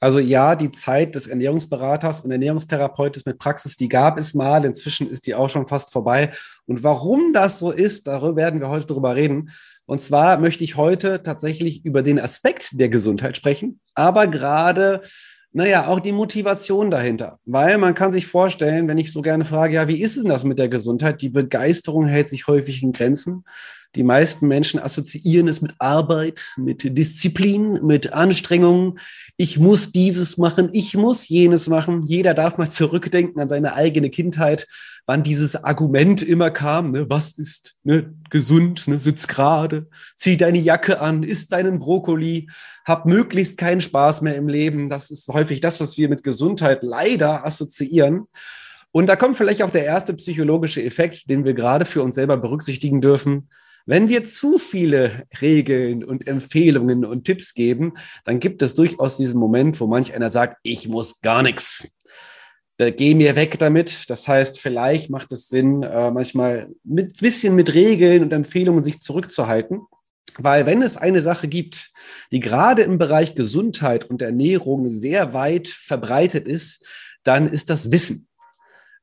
Also ja, die Zeit des Ernährungsberaters und Ernährungstherapeutes mit Praxis, die gab es mal. Inzwischen ist die auch schon fast vorbei. Und warum das so ist, darüber werden wir heute drüber reden. Und zwar möchte ich heute tatsächlich über den Aspekt der Gesundheit sprechen, aber gerade naja, auch die Motivation dahinter. Weil man kann sich vorstellen, wenn ich so gerne frage, ja, wie ist denn das mit der Gesundheit? Die Begeisterung hält sich häufig in Grenzen. Die meisten Menschen assoziieren es mit Arbeit, mit Disziplin, mit Anstrengung. Ich muss dieses machen, ich muss jenes machen. Jeder darf mal zurückdenken an seine eigene Kindheit, wann dieses Argument immer kam, ne, was ist ne, gesund, ne, sitz gerade, zieh deine Jacke an, isst deinen Brokkoli, hab möglichst keinen Spaß mehr im Leben. Das ist häufig das, was wir mit Gesundheit leider assoziieren. Und da kommt vielleicht auch der erste psychologische Effekt, den wir gerade für uns selber berücksichtigen dürfen. Wenn wir zu viele Regeln und Empfehlungen und Tipps geben, dann gibt es durchaus diesen Moment, wo manch einer sagt, ich muss gar nichts. Da geh mir weg damit. Das heißt, vielleicht macht es Sinn, äh, manchmal mit bisschen mit Regeln und Empfehlungen sich zurückzuhalten. Weil wenn es eine Sache gibt, die gerade im Bereich Gesundheit und Ernährung sehr weit verbreitet ist, dann ist das Wissen.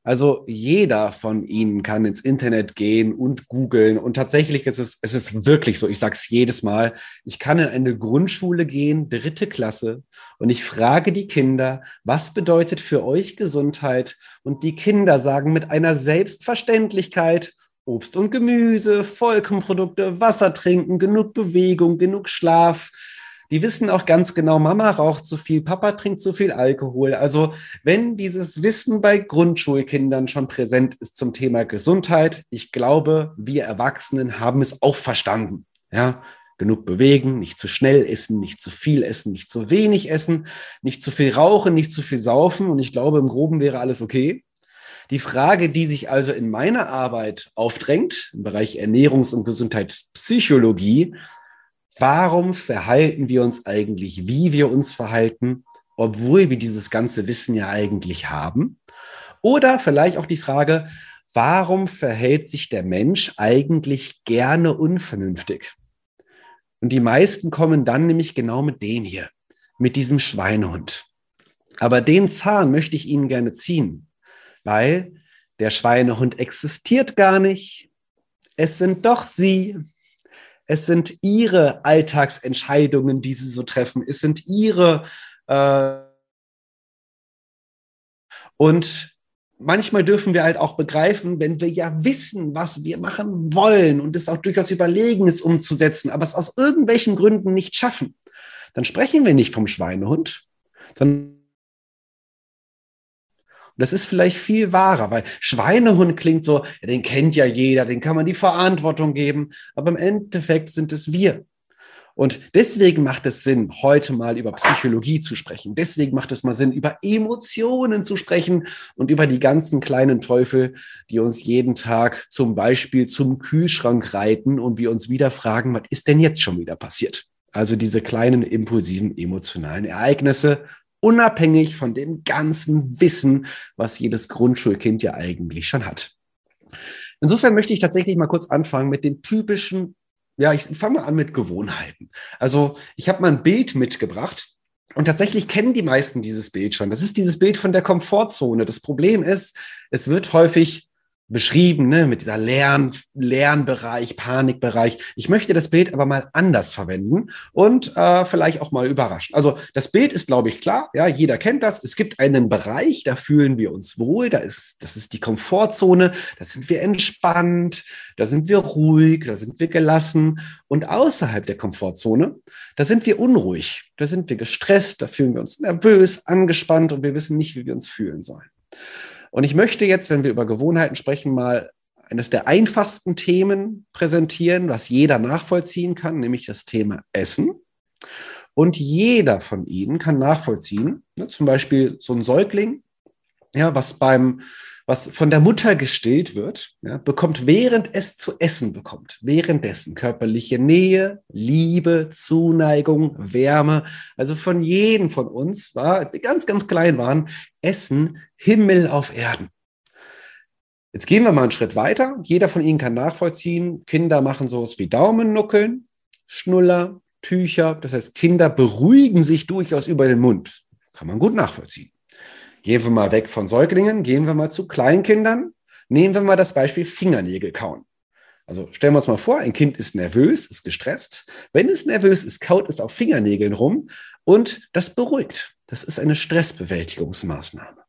Also jeder von Ihnen kann ins Internet gehen und googeln. Und tatsächlich ist es, es ist wirklich so, ich sage es jedes Mal, ich kann in eine Grundschule gehen, dritte Klasse, und ich frage die Kinder, was bedeutet für euch Gesundheit? Und die Kinder sagen mit einer Selbstverständlichkeit, Obst und Gemüse, Vollkornprodukte, Wasser trinken, genug Bewegung, genug Schlaf, die wissen auch ganz genau, Mama raucht zu viel, Papa trinkt zu viel Alkohol. Also wenn dieses Wissen bei Grundschulkindern schon präsent ist zum Thema Gesundheit, ich glaube, wir Erwachsenen haben es auch verstanden. Ja, genug bewegen, nicht zu schnell essen, nicht zu viel essen, nicht zu wenig essen, nicht zu viel rauchen, nicht zu viel saufen. Und ich glaube, im Groben wäre alles okay. Die Frage, die sich also in meiner Arbeit aufdrängt, im Bereich Ernährungs- und Gesundheitspsychologie, warum verhalten wir uns eigentlich, wie wir uns verhalten, obwohl wir dieses ganze Wissen ja eigentlich haben? Oder vielleicht auch die Frage, warum verhält sich der Mensch eigentlich gerne unvernünftig? Und die meisten kommen dann nämlich genau mit dem hier, mit diesem Schweinehund. Aber den Zahn möchte ich Ihnen gerne ziehen, weil der Schweinehund existiert gar nicht. Es sind doch Sie, es sind ihre Alltagsentscheidungen, die sie so treffen. Es sind ihre äh und manchmal dürfen wir halt auch begreifen, wenn wir ja wissen, was wir machen wollen und es auch durchaus überlegen ist, umzusetzen, aber es aus irgendwelchen Gründen nicht schaffen, dann sprechen wir nicht vom Schweinehund, sondern und das ist vielleicht viel wahrer, weil Schweinehund klingt so, ja, den kennt ja jeder, den kann man die Verantwortung geben, aber im Endeffekt sind es wir. Und deswegen macht es Sinn, heute mal über Psychologie zu sprechen. Deswegen macht es mal Sinn, über Emotionen zu sprechen und über die ganzen kleinen Teufel, die uns jeden Tag zum Beispiel zum Kühlschrank reiten und wir uns wieder fragen, was ist denn jetzt schon wieder passiert? Also diese kleinen impulsiven emotionalen Ereignisse unabhängig von dem ganzen Wissen, was jedes Grundschulkind ja eigentlich schon hat. Insofern möchte ich tatsächlich mal kurz anfangen mit den typischen, ja, ich fange mal an mit Gewohnheiten. Also ich habe mal ein Bild mitgebracht und tatsächlich kennen die meisten dieses Bild schon. Das ist dieses Bild von der Komfortzone. Das Problem ist, es wird häufig beschrieben, ne, mit dieser Lern, Lernbereich, Panikbereich. Ich möchte das Bild aber mal anders verwenden und äh, vielleicht auch mal überraschen. Also das Bild ist, glaube ich, klar. Ja, jeder kennt das. Es gibt einen Bereich, da fühlen wir uns wohl. Da ist, das ist die Komfortzone. Da sind wir entspannt. Da sind wir ruhig. Da sind wir gelassen. Und außerhalb der Komfortzone, da sind wir unruhig. Da sind wir gestresst. Da fühlen wir uns nervös, angespannt und wir wissen nicht, wie wir uns fühlen sollen. Und ich möchte jetzt, wenn wir über Gewohnheiten sprechen, mal eines der einfachsten Themen präsentieren, was jeder nachvollziehen kann, nämlich das Thema Essen. Und jeder von Ihnen kann nachvollziehen, ne, zum Beispiel so ein Säugling, ja, was beim was von der Mutter gestillt wird, ja, bekommt während es zu essen bekommt, währenddessen körperliche Nähe, Liebe, Zuneigung, Wärme. Also von jedem von uns war, als wir ganz, ganz klein waren, Essen Himmel auf Erden. Jetzt gehen wir mal einen Schritt weiter. Jeder von Ihnen kann nachvollziehen, Kinder machen sowas wie Daumennuckeln, Schnuller, Tücher. Das heißt, Kinder beruhigen sich durchaus über den Mund. Kann man gut nachvollziehen. Gehen wir mal weg von Säuglingen, gehen wir mal zu Kleinkindern. Nehmen wir mal das Beispiel Fingernägel kauen. Also stellen wir uns mal vor, ein Kind ist nervös, ist gestresst. Wenn es nervös ist, kaut es auf Fingernägeln rum und das beruhigt. Das ist eine Stressbewältigungsmaßnahme.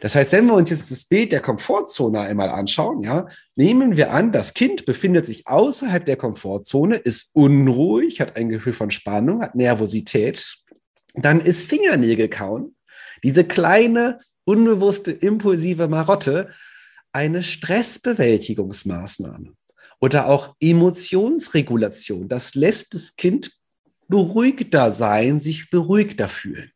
Das heißt, wenn wir uns jetzt das Bild der Komfortzone einmal anschauen, ja, nehmen wir an, das Kind befindet sich außerhalb der Komfortzone, ist unruhig, hat ein Gefühl von Spannung, hat Nervosität, dann ist Fingernägel kauen diese kleine, unbewusste, impulsive Marotte eine Stressbewältigungsmaßnahme oder auch Emotionsregulation. Das lässt das Kind beruhigter sein, sich beruhigter fühlen.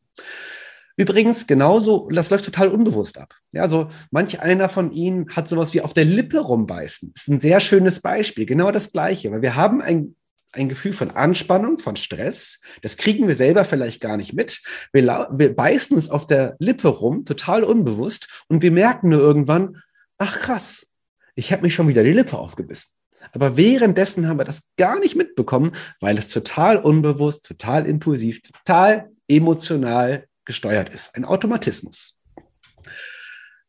Übrigens, genauso, das läuft total unbewusst ab. Ja, also manch einer von Ihnen hat sowas wie auf der Lippe rumbeißen. Das ist ein sehr schönes Beispiel. Genau das Gleiche, weil wir haben ein ein Gefühl von Anspannung, von Stress. Das kriegen wir selber vielleicht gar nicht mit. Wir, wir beißen es auf der Lippe rum, total unbewusst, und wir merken nur irgendwann, ach krass, ich habe mich schon wieder die Lippe aufgebissen. Aber währenddessen haben wir das gar nicht mitbekommen, weil es total unbewusst, total impulsiv, total emotional gesteuert ist. Ein Automatismus.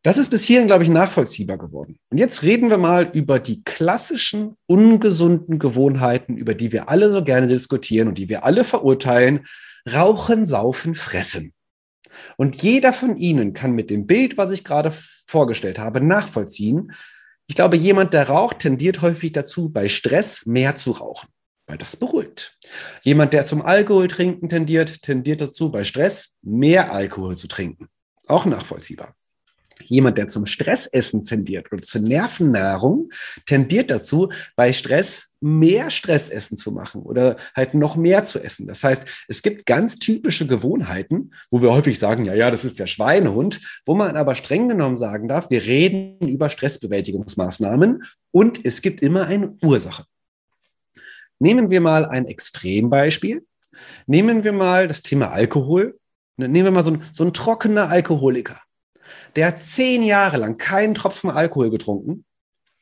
Das ist bis hierhin, glaube ich, nachvollziehbar geworden. Und jetzt reden wir mal über die klassischen ungesunden Gewohnheiten, über die wir alle so gerne diskutieren und die wir alle verurteilen. Rauchen, saufen, fressen. Und jeder von Ihnen kann mit dem Bild, was ich gerade vorgestellt habe, nachvollziehen. Ich glaube, jemand, der raucht, tendiert häufig dazu, bei Stress mehr zu rauchen, weil das beruhigt. Jemand, der zum Alkohol trinken tendiert, tendiert dazu, bei Stress mehr Alkohol zu trinken. Auch nachvollziehbar. Jemand, der zum Stressessen tendiert oder zur Nervennahrung, tendiert dazu, bei Stress mehr Stressessen zu machen oder halt noch mehr zu essen. Das heißt, es gibt ganz typische Gewohnheiten, wo wir häufig sagen, ja, ja, das ist der Schweinehund, wo man aber streng genommen sagen darf, wir reden über Stressbewältigungsmaßnahmen und es gibt immer eine Ursache. Nehmen wir mal ein Extrembeispiel. Nehmen wir mal das Thema Alkohol. Nehmen wir mal so ein, so ein trockener Alkoholiker. Der hat zehn Jahre lang keinen Tropfen Alkohol getrunken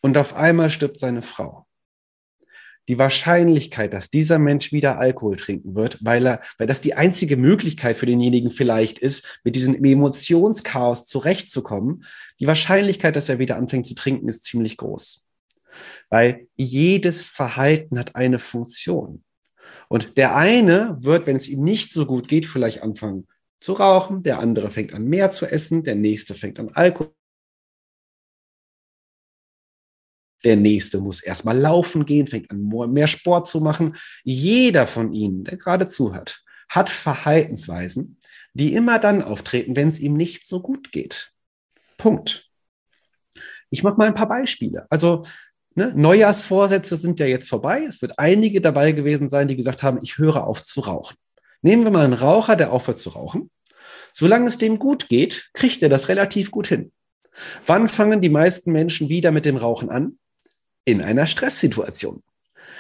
und auf einmal stirbt seine Frau. Die Wahrscheinlichkeit, dass dieser Mensch wieder Alkohol trinken wird, weil er, weil das die einzige Möglichkeit für denjenigen vielleicht ist, mit diesem Emotionschaos zurechtzukommen, die Wahrscheinlichkeit, dass er wieder anfängt zu trinken, ist ziemlich groß. Weil jedes Verhalten hat eine Funktion. Und der eine wird, wenn es ihm nicht so gut geht, vielleicht anfangen zu rauchen, der andere fängt an mehr zu essen, der nächste fängt an Alkohol. Der nächste muss erstmal laufen gehen, fängt an mehr Sport zu machen. Jeder von Ihnen, der gerade zuhört, hat Verhaltensweisen, die immer dann auftreten, wenn es ihm nicht so gut geht. Punkt. Ich mache mal ein paar Beispiele. Also ne, Neujahrsvorsätze sind ja jetzt vorbei. Es wird einige dabei gewesen sein, die gesagt haben, ich höre auf zu rauchen. Nehmen wir mal einen Raucher, der aufhört zu rauchen. Solange es dem gut geht, kriegt er das relativ gut hin. Wann fangen die meisten Menschen wieder mit dem Rauchen an? In einer Stresssituation.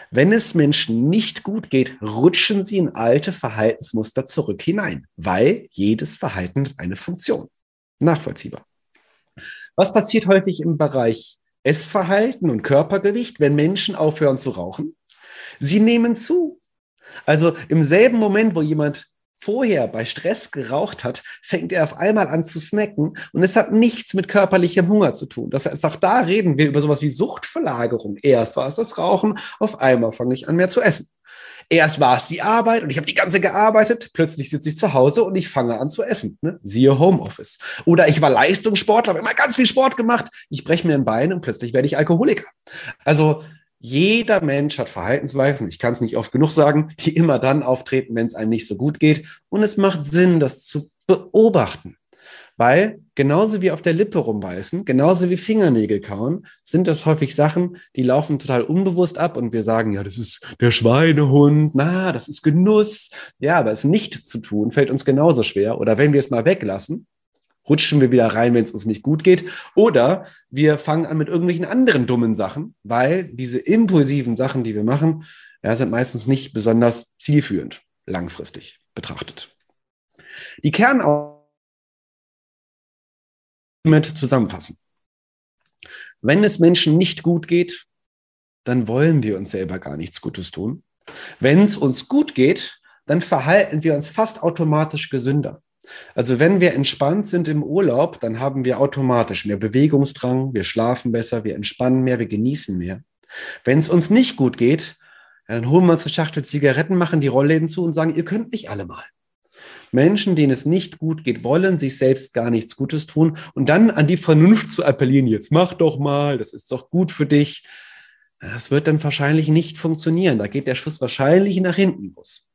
Wenn es Menschen nicht gut geht, rutschen sie in alte Verhaltensmuster zurück hinein, weil jedes Verhalten hat eine Funktion. Nachvollziehbar. Was passiert häufig im Bereich Essverhalten und Körpergewicht, wenn Menschen aufhören zu rauchen? Sie nehmen zu. Also im selben Moment, wo jemand vorher bei Stress geraucht hat, fängt er auf einmal an zu snacken und es hat nichts mit körperlichem Hunger zu tun. Das heißt, auch da reden wir über sowas wie Suchtverlagerung. Erst war es das Rauchen, auf einmal fange ich an mehr zu essen. Erst war es die Arbeit und ich habe die ganze gearbeitet, plötzlich sitze ich zu Hause und ich fange an zu essen. Ne? Siehe Homeoffice. Oder ich war Leistungssportler, habe immer ganz viel Sport gemacht, ich breche mir ein Bein und plötzlich werde ich Alkoholiker. Also jeder Mensch hat Verhaltensweisen, ich kann es nicht oft genug sagen, die immer dann auftreten, wenn es einem nicht so gut geht. Und es macht Sinn, das zu beobachten. Weil genauso wie auf der Lippe rumbeißen, genauso wie Fingernägel kauen, sind das häufig Sachen, die laufen total unbewusst ab und wir sagen, ja, das ist der Schweinehund, na, das ist Genuss. Ja, aber es nicht zu tun, fällt uns genauso schwer. Oder wenn wir es mal weglassen, rutschen wir wieder rein, wenn es uns nicht gut geht. Oder wir fangen an mit irgendwelchen anderen dummen Sachen, weil diese impulsiven Sachen, die wir machen, ja, sind meistens nicht besonders zielführend, langfristig betrachtet. Die Kernaufgabe mit zusammenfassen. Wenn es Menschen nicht gut geht, dann wollen wir uns selber gar nichts Gutes tun. Wenn es uns gut geht, dann verhalten wir uns fast automatisch gesünder. Also wenn wir entspannt sind im Urlaub, dann haben wir automatisch mehr Bewegungsdrang, wir schlafen besser, wir entspannen mehr, wir genießen mehr. Wenn es uns nicht gut geht, dann holen wir uns eine Schachtel Zigaretten, machen die Rollläden zu und sagen, ihr könnt mich alle mal. Menschen, denen es nicht gut geht, wollen sich selbst gar nichts Gutes tun und dann an die Vernunft zu appellieren, jetzt mach doch mal, das ist doch gut für dich. Das wird dann wahrscheinlich nicht funktionieren. Da geht der Schuss wahrscheinlich nach hinten los.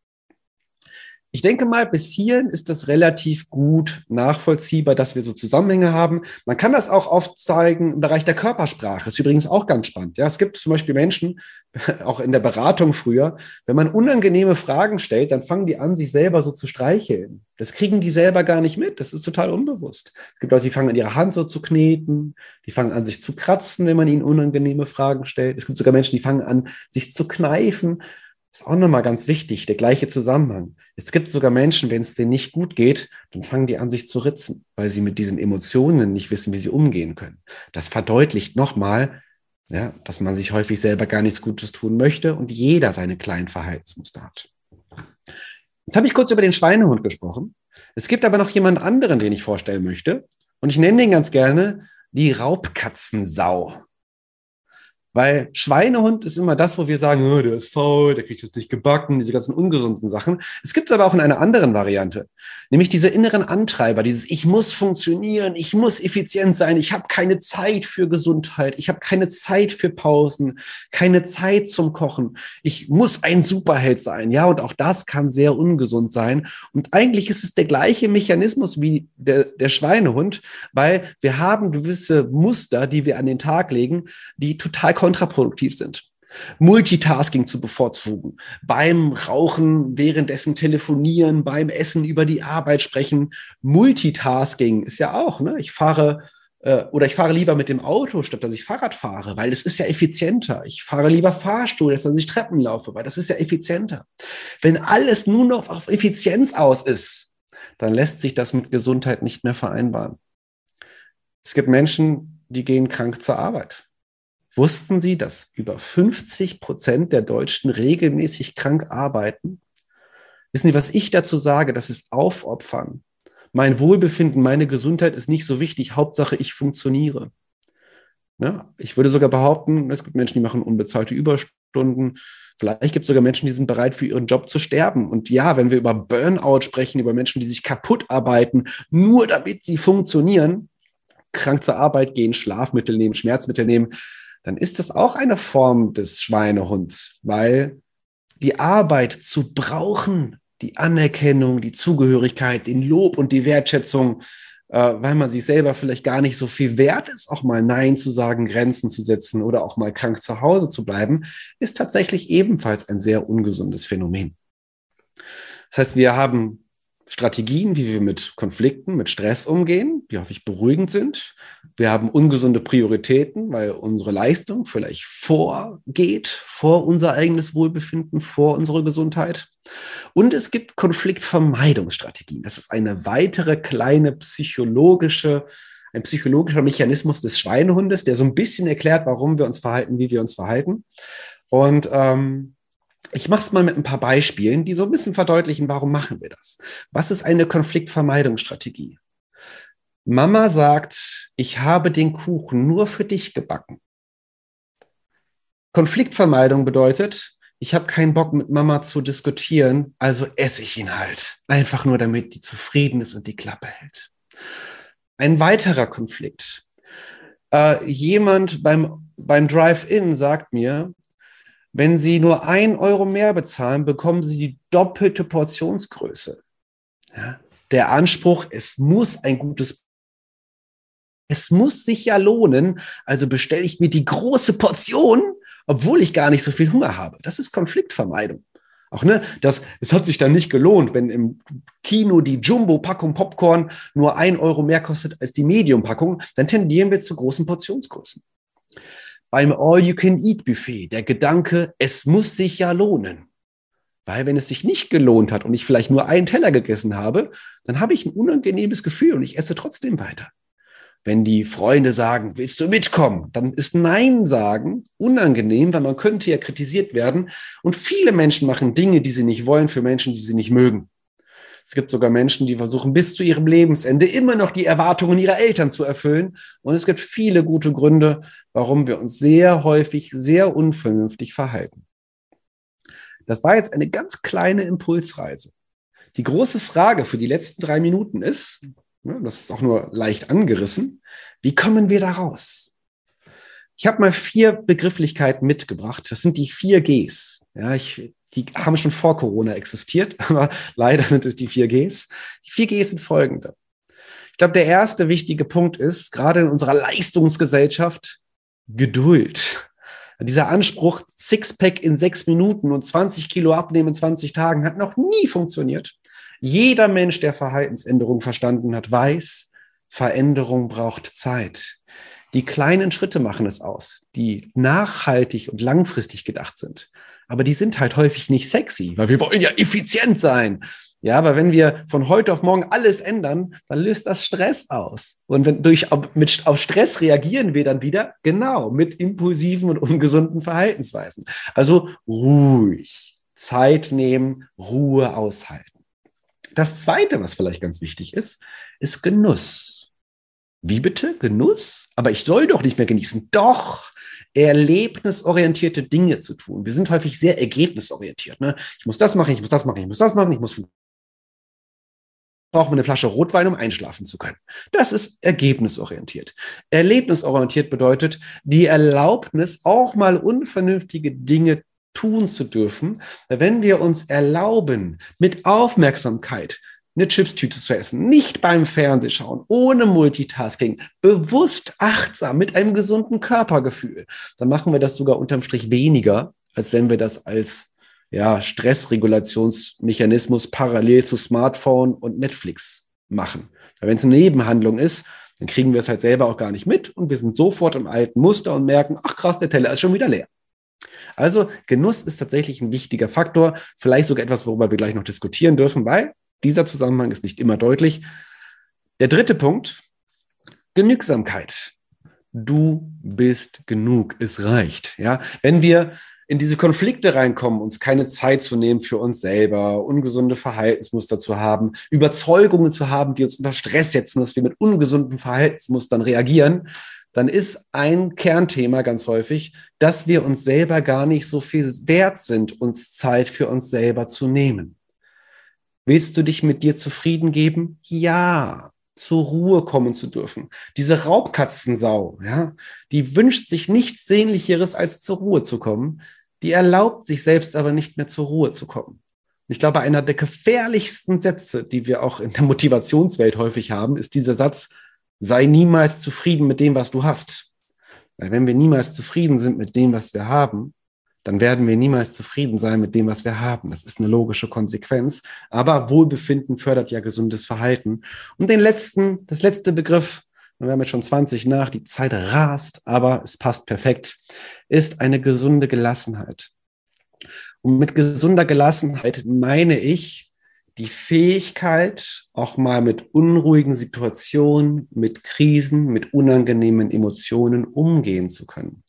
Ich denke mal, bis hierhin ist das relativ gut nachvollziehbar, dass wir so Zusammenhänge haben. Man kann das auch aufzeigen im Bereich der Körpersprache. Ist übrigens auch ganz spannend. Ja, es gibt zum Beispiel Menschen, auch in der Beratung früher, wenn man unangenehme Fragen stellt, dann fangen die an, sich selber so zu streicheln. Das kriegen die selber gar nicht mit. Das ist total unbewusst. Es gibt Leute, die fangen an, ihre Hand so zu kneten. Die fangen an, sich zu kratzen, wenn man ihnen unangenehme Fragen stellt. Es gibt sogar Menschen, die fangen an, sich zu kneifen. Ist auch nochmal ganz wichtig, der gleiche Zusammenhang. Es gibt sogar Menschen, wenn es denen nicht gut geht, dann fangen die an, sich zu ritzen, weil sie mit diesen Emotionen nicht wissen, wie sie umgehen können. Das verdeutlicht nochmal, ja, dass man sich häufig selber gar nichts Gutes tun möchte und jeder seine kleinen Verhaltensmuster hat. Jetzt habe ich kurz über den Schweinehund gesprochen. Es gibt aber noch jemand anderen, den ich vorstellen möchte. Und ich nenne den ganz gerne die Raubkatzensau. Weil Schweinehund ist immer das, wo wir sagen, oh, der ist faul, der kriegt das nicht gebacken, diese ganzen ungesunden Sachen. Es gibt es aber auch in einer anderen Variante, nämlich diese inneren Antreiber, dieses Ich muss funktionieren, ich muss effizient sein, ich habe keine Zeit für Gesundheit, ich habe keine Zeit für Pausen, keine Zeit zum Kochen, ich muss ein Superheld sein. Ja, und auch das kann sehr ungesund sein. Und eigentlich ist es der gleiche Mechanismus wie der, der Schweinehund, weil wir haben gewisse Muster, die wir an den Tag legen, die total kontraproduktiv sind. Multitasking zu bevorzugen, beim Rauchen, währenddessen telefonieren, beim Essen über die Arbeit sprechen. Multitasking ist ja auch, ne? Ich fahre äh, oder ich fahre lieber mit dem Auto, statt dass ich Fahrrad fahre, weil es ist ja effizienter. Ich fahre lieber Fahrstuhl, als dass ich Treppen laufe, weil das ist ja effizienter. Wenn alles nur noch auf Effizienz aus ist, dann lässt sich das mit Gesundheit nicht mehr vereinbaren. Es gibt Menschen, die gehen krank zur Arbeit. Wussten Sie, dass über 50 Prozent der Deutschen regelmäßig krank arbeiten? Wissen Sie, was ich dazu sage? Das ist Aufopfern. Mein Wohlbefinden, meine Gesundheit ist nicht so wichtig. Hauptsache, ich funktioniere. Ja, ich würde sogar behaupten, es gibt Menschen, die machen unbezahlte Überstunden. Vielleicht gibt es sogar Menschen, die sind bereit, für ihren Job zu sterben. Und ja, wenn wir über Burnout sprechen, über Menschen, die sich kaputt arbeiten, nur damit sie funktionieren, krank zur Arbeit gehen, Schlafmittel nehmen, Schmerzmittel nehmen, dann ist das auch eine Form des Schweinehunds, weil die Arbeit zu brauchen, die Anerkennung, die Zugehörigkeit, den Lob und die Wertschätzung, äh, weil man sich selber vielleicht gar nicht so viel wert ist, auch mal Nein zu sagen, Grenzen zu setzen oder auch mal krank zu Hause zu bleiben, ist tatsächlich ebenfalls ein sehr ungesundes Phänomen. Das heißt, wir haben Strategien, wie wir mit Konflikten, mit Stress umgehen, die häufig beruhigend sind. Wir haben ungesunde Prioritäten, weil unsere Leistung vielleicht vorgeht, vor unser eigenes Wohlbefinden, vor unsere Gesundheit. Und es gibt Konfliktvermeidungsstrategien. Das ist eine weitere kleine psychologische, ein psychologischer Mechanismus des Schweinehundes, der so ein bisschen erklärt, warum wir uns verhalten, wie wir uns verhalten. Und ähm, ich mache es mal mit ein paar Beispielen, die so ein bisschen verdeutlichen, warum machen wir das? Was ist eine Konfliktvermeidungsstrategie? Mama sagt, ich habe den Kuchen nur für dich gebacken. Konfliktvermeidung bedeutet, ich habe keinen Bock mit Mama zu diskutieren, also esse ich ihn halt. Einfach nur, damit die zufrieden ist und die Klappe hält. Ein weiterer Konflikt. Äh, jemand beim, beim Drive-In sagt mir, wenn Sie nur ein Euro mehr bezahlen, bekommen Sie die doppelte Portionsgröße. Ja? Der Anspruch, es muss ein gutes, es muss sich ja lohnen, also bestelle ich mir die große Portion, obwohl ich gar nicht so viel Hunger habe. Das ist Konfliktvermeidung. Auch ne, das, es hat sich dann nicht gelohnt, wenn im Kino die Jumbo-Packung Popcorn nur ein Euro mehr kostet als die Medium-Packung, dann tendieren wir zu großen Portionsgrößen beim All-You-Can-Eat-Buffet der Gedanke, es muss sich ja lohnen. Weil wenn es sich nicht gelohnt hat und ich vielleicht nur einen Teller gegessen habe, dann habe ich ein unangenehmes Gefühl und ich esse trotzdem weiter. Wenn die Freunde sagen, willst du mitkommen, dann ist Nein sagen unangenehm, weil man könnte ja kritisiert werden. Und viele Menschen machen Dinge, die sie nicht wollen, für Menschen, die sie nicht mögen. Es gibt sogar Menschen, die versuchen bis zu ihrem Lebensende immer noch die Erwartungen ihrer Eltern zu erfüllen. Und es gibt viele gute Gründe, warum wir uns sehr häufig sehr unvernünftig verhalten. Das war jetzt eine ganz kleine Impulsreise. Die große Frage für die letzten drei Minuten ist, das ist auch nur leicht angerissen, wie kommen wir da raus? Ich habe mal vier Begrifflichkeiten mitgebracht. Das sind die vier Gs. Ja, ich die haben schon vor Corona existiert, aber leider sind es die 4Gs. Die 4Gs sind folgende. Ich glaube, der erste wichtige Punkt ist, gerade in unserer Leistungsgesellschaft, Geduld. Dieser Anspruch, Sixpack in sechs Minuten und 20 Kilo abnehmen in 20 Tagen, hat noch nie funktioniert. Jeder Mensch, der Verhaltensänderung verstanden hat, weiß, Veränderung braucht Zeit. Die kleinen Schritte machen es aus, die nachhaltig und langfristig gedacht sind aber die sind halt häufig nicht sexy, weil wir wollen ja effizient sein. Ja, aber wenn wir von heute auf morgen alles ändern, dann löst das Stress aus. Und wenn durch mit auf Stress reagieren wir dann wieder genau mit impulsiven und ungesunden Verhaltensweisen. Also ruhig, Zeit nehmen, Ruhe aushalten. Das zweite, was vielleicht ganz wichtig ist, ist Genuss. Wie bitte? Genuss? Aber ich soll doch nicht mehr genießen. Doch, erlebnisorientierte Dinge zu tun. Wir sind häufig sehr ergebnisorientiert. Ne? Ich muss das machen, ich muss das machen, ich muss das machen, ich muss braucht man eine Flasche Rotwein, um einschlafen zu können. Das ist ergebnisorientiert. Erlebnisorientiert bedeutet die Erlaubnis, auch mal unvernünftige Dinge tun zu dürfen. Wenn wir uns erlauben, mit Aufmerksamkeit eine Chipstüte zu essen, nicht beim Fernsehschauen, ohne Multitasking, bewusst achtsam mit einem gesunden Körpergefühl, dann machen wir das sogar unterm Strich weniger, als wenn wir das als ja, Stressregulationsmechanismus parallel zu Smartphone und Netflix machen. Wenn es eine Nebenhandlung ist, dann kriegen wir es halt selber auch gar nicht mit und wir sind sofort im alten Muster und merken, ach krass, der Teller ist schon wieder leer. Also Genuss ist tatsächlich ein wichtiger Faktor, vielleicht sogar etwas, worüber wir gleich noch diskutieren dürfen, weil dieser Zusammenhang ist nicht immer deutlich. Der dritte Punkt, Genügsamkeit. Du bist genug, es reicht. Ja, wenn wir in diese Konflikte reinkommen, uns keine Zeit zu nehmen für uns selber, ungesunde Verhaltensmuster zu haben, Überzeugungen zu haben, die uns unter Stress setzen, dass wir mit ungesunden Verhaltensmustern reagieren, dann ist ein Kernthema ganz häufig, dass wir uns selber gar nicht so viel wert sind, uns Zeit für uns selber zu nehmen. Willst du dich mit dir zufrieden geben? Ja, zur Ruhe kommen zu dürfen. Diese Raubkatzensau, ja, die wünscht sich nichts Sehnlicheres, als zur Ruhe zu kommen. Die erlaubt sich selbst aber nicht mehr zur Ruhe zu kommen. Ich glaube, einer der gefährlichsten Sätze, die wir auch in der Motivationswelt häufig haben, ist dieser Satz, sei niemals zufrieden mit dem, was du hast. Weil wenn wir niemals zufrieden sind mit dem, was wir haben, dann werden wir niemals zufrieden sein mit dem, was wir haben. Das ist eine logische Konsequenz. Aber Wohlbefinden fördert ja gesundes Verhalten. Und den letzten, das letzte Begriff, wir haben jetzt schon 20 nach, die Zeit rast, aber es passt perfekt, ist eine gesunde Gelassenheit. Und mit gesunder Gelassenheit meine ich die Fähigkeit, auch mal mit unruhigen Situationen, mit Krisen, mit unangenehmen Emotionen umgehen zu können.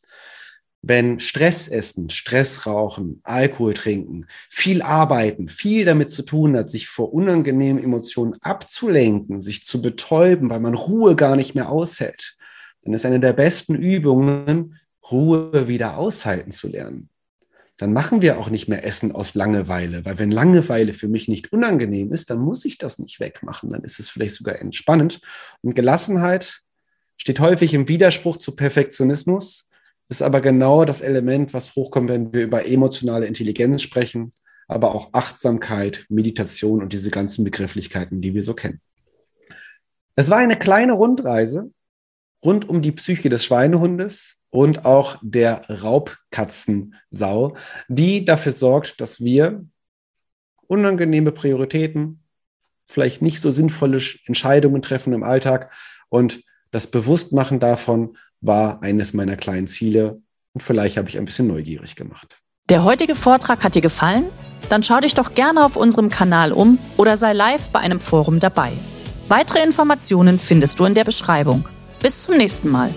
Wenn Stress essen, Stress rauchen, Alkohol trinken, viel arbeiten, viel damit zu tun hat, sich vor unangenehmen Emotionen abzulenken, sich zu betäuben, weil man Ruhe gar nicht mehr aushält, dann ist eine der besten Übungen, Ruhe wieder aushalten zu lernen. Dann machen wir auch nicht mehr Essen aus Langeweile, weil wenn Langeweile für mich nicht unangenehm ist, dann muss ich das nicht wegmachen, dann ist es vielleicht sogar entspannend. Und Gelassenheit steht häufig im Widerspruch zu Perfektionismus ist aber genau das Element, was hochkommt, wenn wir über emotionale Intelligenz sprechen, aber auch Achtsamkeit, Meditation und diese ganzen Begrifflichkeiten, die wir so kennen. Es war eine kleine Rundreise rund um die Psyche des Schweinehundes und auch der Raubkatzensau, die dafür sorgt, dass wir unangenehme Prioritäten, vielleicht nicht so sinnvolle Entscheidungen treffen im Alltag und das Bewusstmachen davon war eines meiner kleinen Ziele und vielleicht habe ich ein bisschen neugierig gemacht. Der heutige Vortrag hat dir gefallen? Dann schau dich doch gerne auf unserem Kanal um oder sei live bei einem Forum dabei. Weitere Informationen findest du in der Beschreibung. Bis zum nächsten Mal.